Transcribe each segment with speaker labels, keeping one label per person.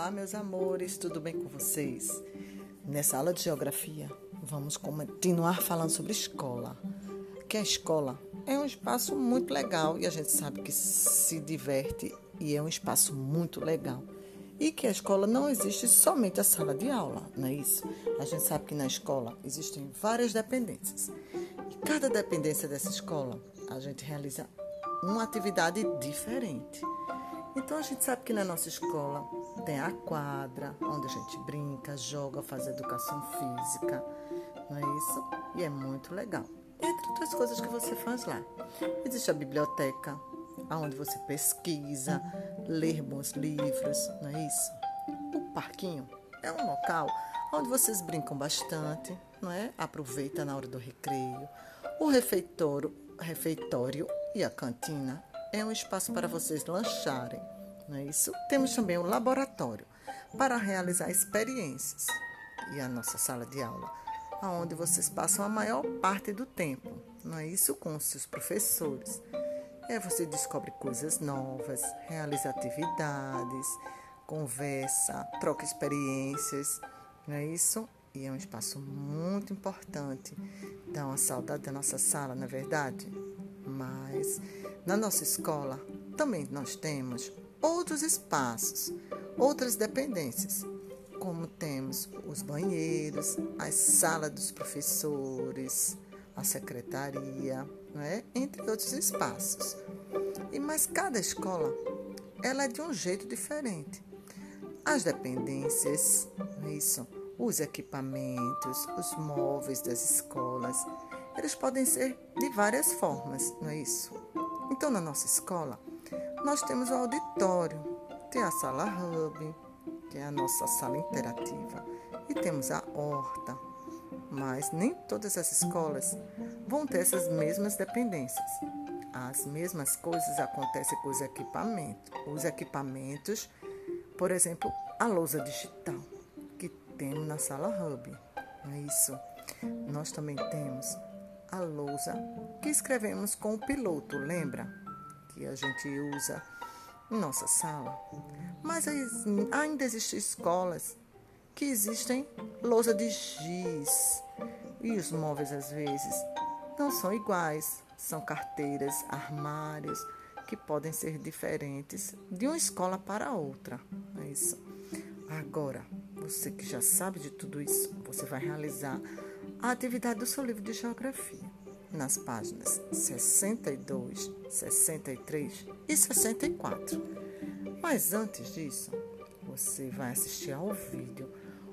Speaker 1: Olá, meus amores, tudo bem com vocês? Nessa aula de geografia, vamos continuar falando sobre escola. Que a escola é um espaço muito legal e a gente sabe que se diverte e é um espaço muito legal. E que a escola não existe somente a sala de aula, não é isso? A gente sabe que na escola existem várias dependências. E cada dependência dessa escola, a gente realiza uma atividade diferente. Então a gente sabe que na nossa escola tem a quadra, onde a gente brinca, joga, faz educação física, não é isso? E é muito legal. Entre outras coisas que você faz lá. Existe a biblioteca, onde você pesquisa, lê bons livros, não é isso? O parquinho é um local onde vocês brincam bastante, não é? Aproveita na hora do recreio. O refeitório, refeitório e a cantina é um espaço para vocês lancharem, não é isso? Temos também o laboratório para realizar experiências e a nossa sala de aula, onde vocês passam a maior parte do tempo, não é isso? Com os seus professores. É você descobre coisas novas, realiza atividades, conversa, troca experiências, não é isso? E é um espaço muito importante. Dá uma saudade da nossa sala, não é verdade? Mas na nossa escola também nós temos outros espaços, outras dependências, como temos os banheiros, as salas dos professores, a secretaria, é? entre outros espaços. E mas cada escola ela é de um jeito diferente. As dependências, é isso, os equipamentos, os móveis das escolas, eles podem ser de várias formas, não é isso? Então, na nossa escola, nós temos o auditório, tem a sala hub, que é a nossa sala interativa, e temos a horta. Mas nem todas as escolas vão ter essas mesmas dependências. As mesmas coisas acontecem com os equipamentos. Os equipamentos, por exemplo, a lousa digital, que temos na sala hub. É isso? Nós também temos a lousa que escrevemos com o piloto, lembra? Que a gente usa em nossa sala. Mas ainda existem escolas que existem lousa de giz e os móveis às vezes não são iguais, são carteiras, armários que podem ser diferentes de uma escola para outra. É isso. Agora, você que já sabe de tudo isso, você vai realizar a atividade do seu livro de geografia nas páginas 62, 63 e 64. Mas antes disso, você vai assistir ao vídeo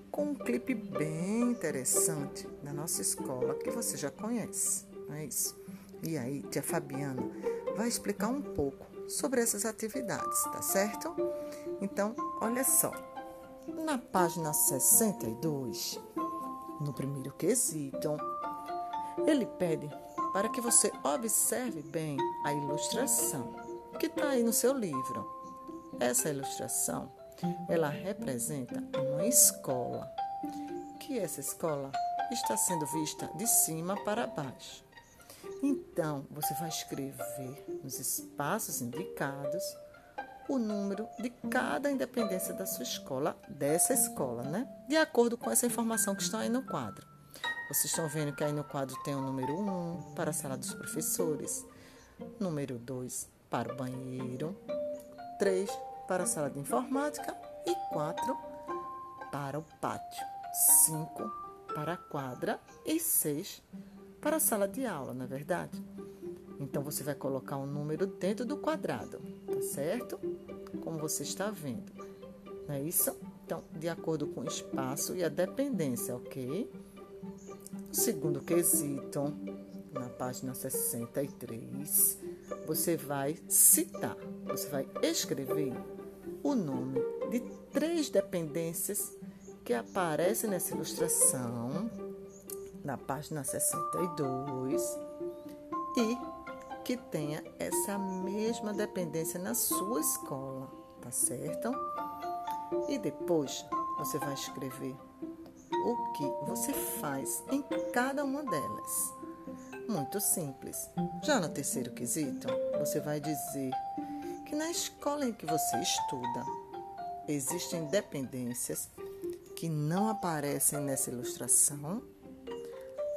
Speaker 1: com um clipe bem interessante da nossa escola que você já conhece, não é isso? E aí, tia Fabiana vai explicar um pouco sobre essas atividades, tá certo? Então, olha só. Na página 62, no primeiro quesito, ele pede para que você observe bem a ilustração que está aí no seu livro. Essa ilustração, ela representa uma escola, que essa escola está sendo vista de cima para baixo. Então, você vai escrever nos espaços indicados o número de cada independência da sua escola, dessa escola, né? De acordo com essa informação que está aí no quadro. Vocês estão vendo que aí no quadro tem o número 1 para a sala dos professores, número 2 para o banheiro, 3 para a sala de informática e 4 para o pátio, 5 para a quadra e 6 para a sala de aula, não é verdade? Então você vai colocar um número dentro do quadrado, tá certo? Como você está vendo. Não é isso? Então, de acordo com o espaço e a dependência, ok? Segundo quesito, na página 63, você vai citar, você vai escrever o nome de três dependências que aparecem nessa ilustração, na página 62, e que tenha essa mesma dependência na sua escola, tá certo? E depois você vai escrever o que você faz em cada uma delas. Muito simples. Já no terceiro quesito, você vai dizer que na escola em que você estuda, existem dependências que não aparecem nessa ilustração?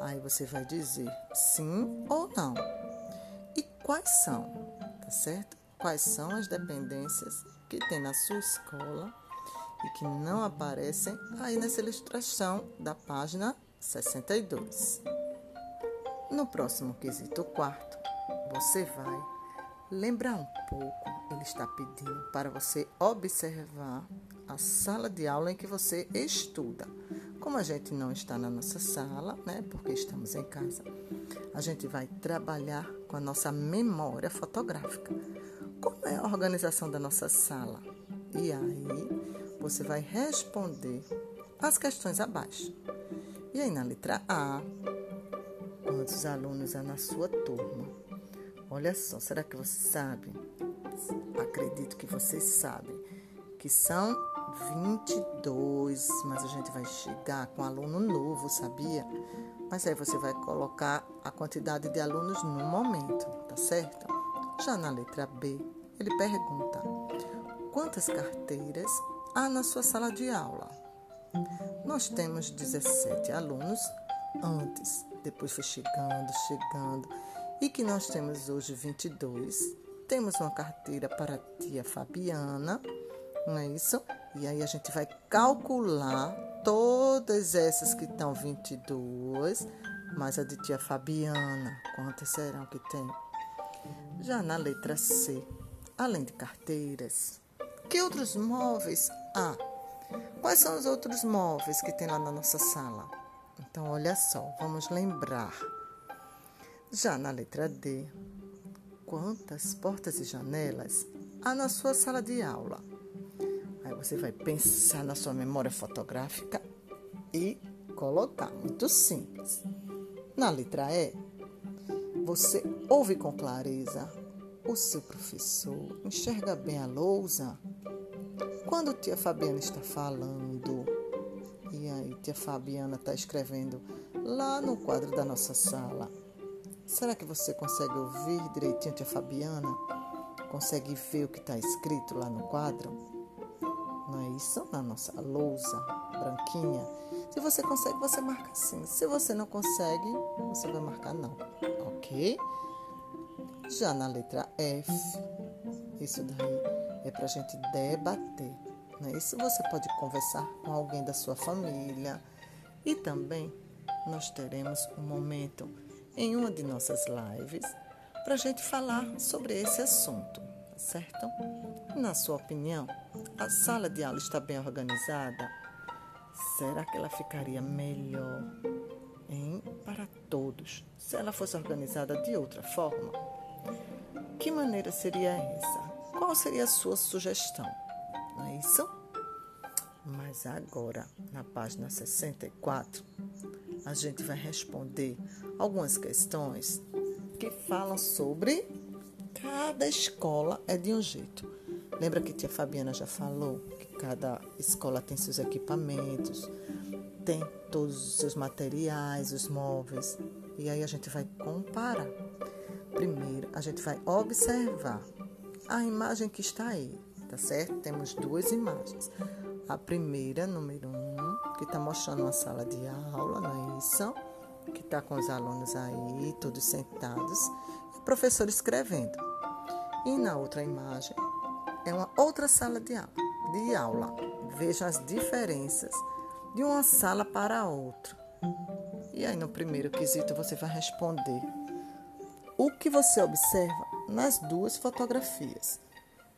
Speaker 1: Aí você vai dizer sim ou não. E quais são? Tá certo? Quais são as dependências que tem na sua escola e que não aparecem aí nessa ilustração da página 62. No próximo quesito quarto, você vai lembrar um pouco. Ele está pedindo para você observar a sala de aula em que você estuda. Como a gente não está na nossa sala, né, porque estamos em casa, a gente vai trabalhar com a nossa memória fotográfica. Como é a organização da nossa sala? E aí você vai responder as questões abaixo. E aí na letra A, quantos alunos há na sua turma? Olha só, será que você sabe? Acredito que você sabe que são 22, mas a gente vai chegar com aluno novo, sabia? Mas aí você vai colocar a quantidade de alunos no momento, tá certo? Já na letra B, ele pergunta: quantas carteiras há na sua sala de aula? Nós temos 17 alunos antes, depois foi chegando, chegando, e que nós temos hoje 22. Temos uma carteira para a tia Fabiana, não é isso? E aí a gente vai calcular todas essas que estão 22, mais a de tia Fabiana. Quantas serão que tem? Já na letra C, além de carteiras, que outros móveis há? Quais são os outros móveis que tem lá na nossa sala? Então, olha só, vamos lembrar. Já na letra D, quantas portas e janelas há na sua sala de aula? Aí você vai pensar na sua memória fotográfica e colocar. Muito simples. Na letra E, você ouve com clareza o seu professor, enxerga bem a lousa quando tia Fabiana está falando, e aí tia Fabiana está escrevendo lá no quadro da nossa sala, será que você consegue ouvir direitinho tia Fabiana? Consegue ver o que está escrito lá no quadro? Não é isso? Na nossa lousa branquinha. Se você consegue, você marca sim. Se você não consegue, você vai marcar não. Ok? Já na letra F, isso daí é para a gente debater. Né? Isso você pode conversar com alguém da sua família. E também nós teremos um momento em uma de nossas lives para a gente falar sobre esse assunto, tá certo? Na sua opinião, a sala de aula está bem organizada? Será que ela ficaria melhor hein, para todos se ela fosse organizada de outra forma? Que maneira seria essa? Qual seria a sua sugestão? Não é isso? Mas agora, na página 64, a gente vai responder algumas questões que falam sobre cada escola é de um jeito. Lembra que tia Fabiana já falou que cada escola tem seus equipamentos, tem todos os seus materiais, os móveis, e aí a gente vai comparar. Primeiro, a gente vai observar a imagem que está aí, tá certo? Temos duas imagens. A primeira, número um, que está mostrando uma sala de aula, não é isso? Que está com os alunos aí, todos sentados, e o professor escrevendo. E na outra imagem é uma outra sala de aula. De aula. Vejam as diferenças de uma sala para outra. E aí no primeiro quesito você vai responder o que você observa nas duas fotografias.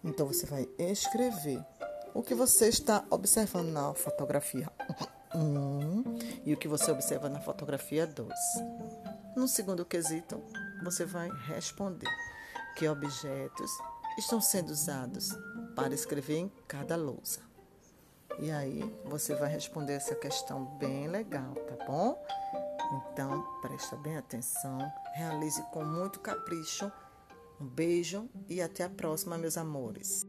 Speaker 1: Então você vai escrever o que você está observando na fotografia 1 e o que você observa na fotografia 2. No segundo quesito, você vai responder que objetos estão sendo usados para escrever em cada lousa. E aí você vai responder essa questão bem legal, tá bom? Então, presta bem atenção, realize com muito capricho. Um beijo e até a próxima, meus amores.